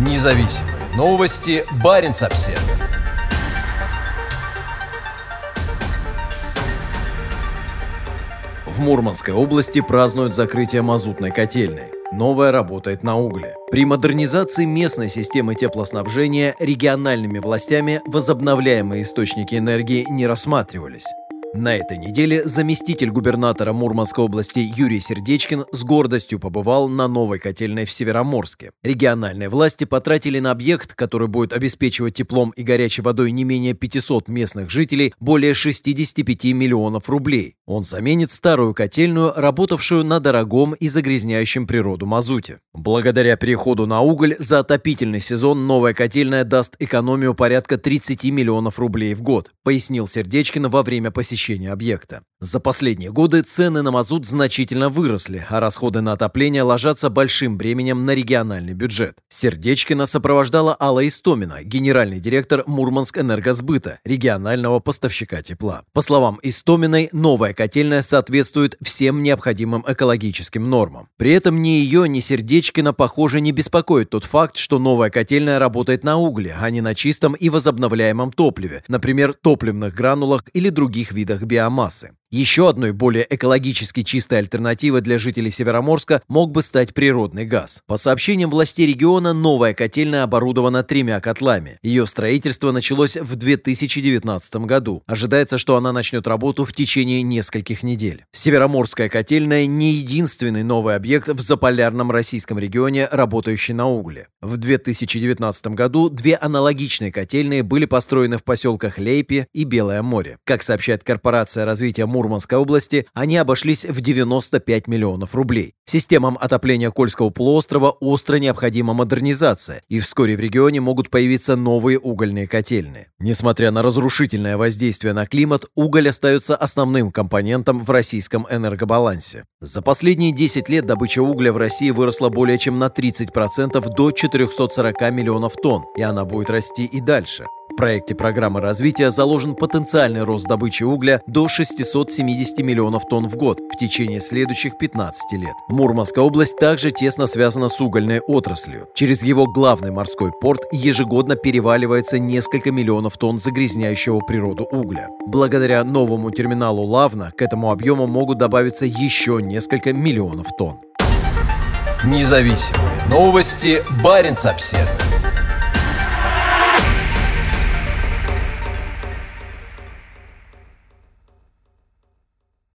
Независимые новости. Барин обсерва В Мурманской области празднуют закрытие мазутной котельной. Новая работает на угле. При модернизации местной системы теплоснабжения региональными властями возобновляемые источники энергии не рассматривались. На этой неделе заместитель губернатора Мурманской области Юрий Сердечкин с гордостью побывал на новой котельной в Североморске. Региональные власти потратили на объект, который будет обеспечивать теплом и горячей водой не менее 500 местных жителей, более 65 миллионов рублей. Он заменит старую котельную, работавшую на дорогом и загрязняющем природу мазуте. Благодаря переходу на уголь за отопительный сезон новая котельная даст экономию порядка 30 миллионов рублей в год, пояснил Сердечкин во время посещения посещения объекта. За последние годы цены на мазут значительно выросли, а расходы на отопление ложатся большим бременем на региональный бюджет. Сердечкина сопровождала Алла Истомина, генеральный директор Мурманск энергосбыта, регионального поставщика тепла. По словам Истоминой, новая котельная соответствует всем необходимым экологическим нормам. При этом ни ее, ни Сердечкина, похоже, не беспокоит тот факт, что новая котельная работает на угле, а не на чистом и возобновляемом топливе, например, топливных гранулах или других видах биомассы. Еще одной более экологически чистой альтернативой для жителей Североморска мог бы стать природный газ. По сообщениям властей региона, новая котельная оборудована тремя котлами. Ее строительство началось в 2019 году. Ожидается, что она начнет работу в течение нескольких недель. Североморская котельная не единственный новый объект в заполярном российском регионе, работающий на угле. В 2019 году две аналогичные котельные были построены в поселках Лейпе и Белое море. Как сообщает корпорация развития Мур Мурманской области они обошлись в 95 миллионов рублей. Системам отопления Кольского полуострова остро необходима модернизация, и вскоре в регионе могут появиться новые угольные котельные. Несмотря на разрушительное воздействие на климат, уголь остается основным компонентом в российском энергобалансе. За последние 10 лет добыча угля в России выросла более чем на 30% до 440 миллионов тонн, и она будет расти и дальше. Проекте программы развития заложен потенциальный рост добычи угля до 670 миллионов тонн в год в течение следующих 15 лет. Мурманская область также тесно связана с угольной отраслью. Через его главный морской порт ежегодно переваливается несколько миллионов тонн загрязняющего природу угля. Благодаря новому терминалу Лавна к этому объему могут добавиться еще несколько миллионов тонн. Независимые новости. Барин обседный.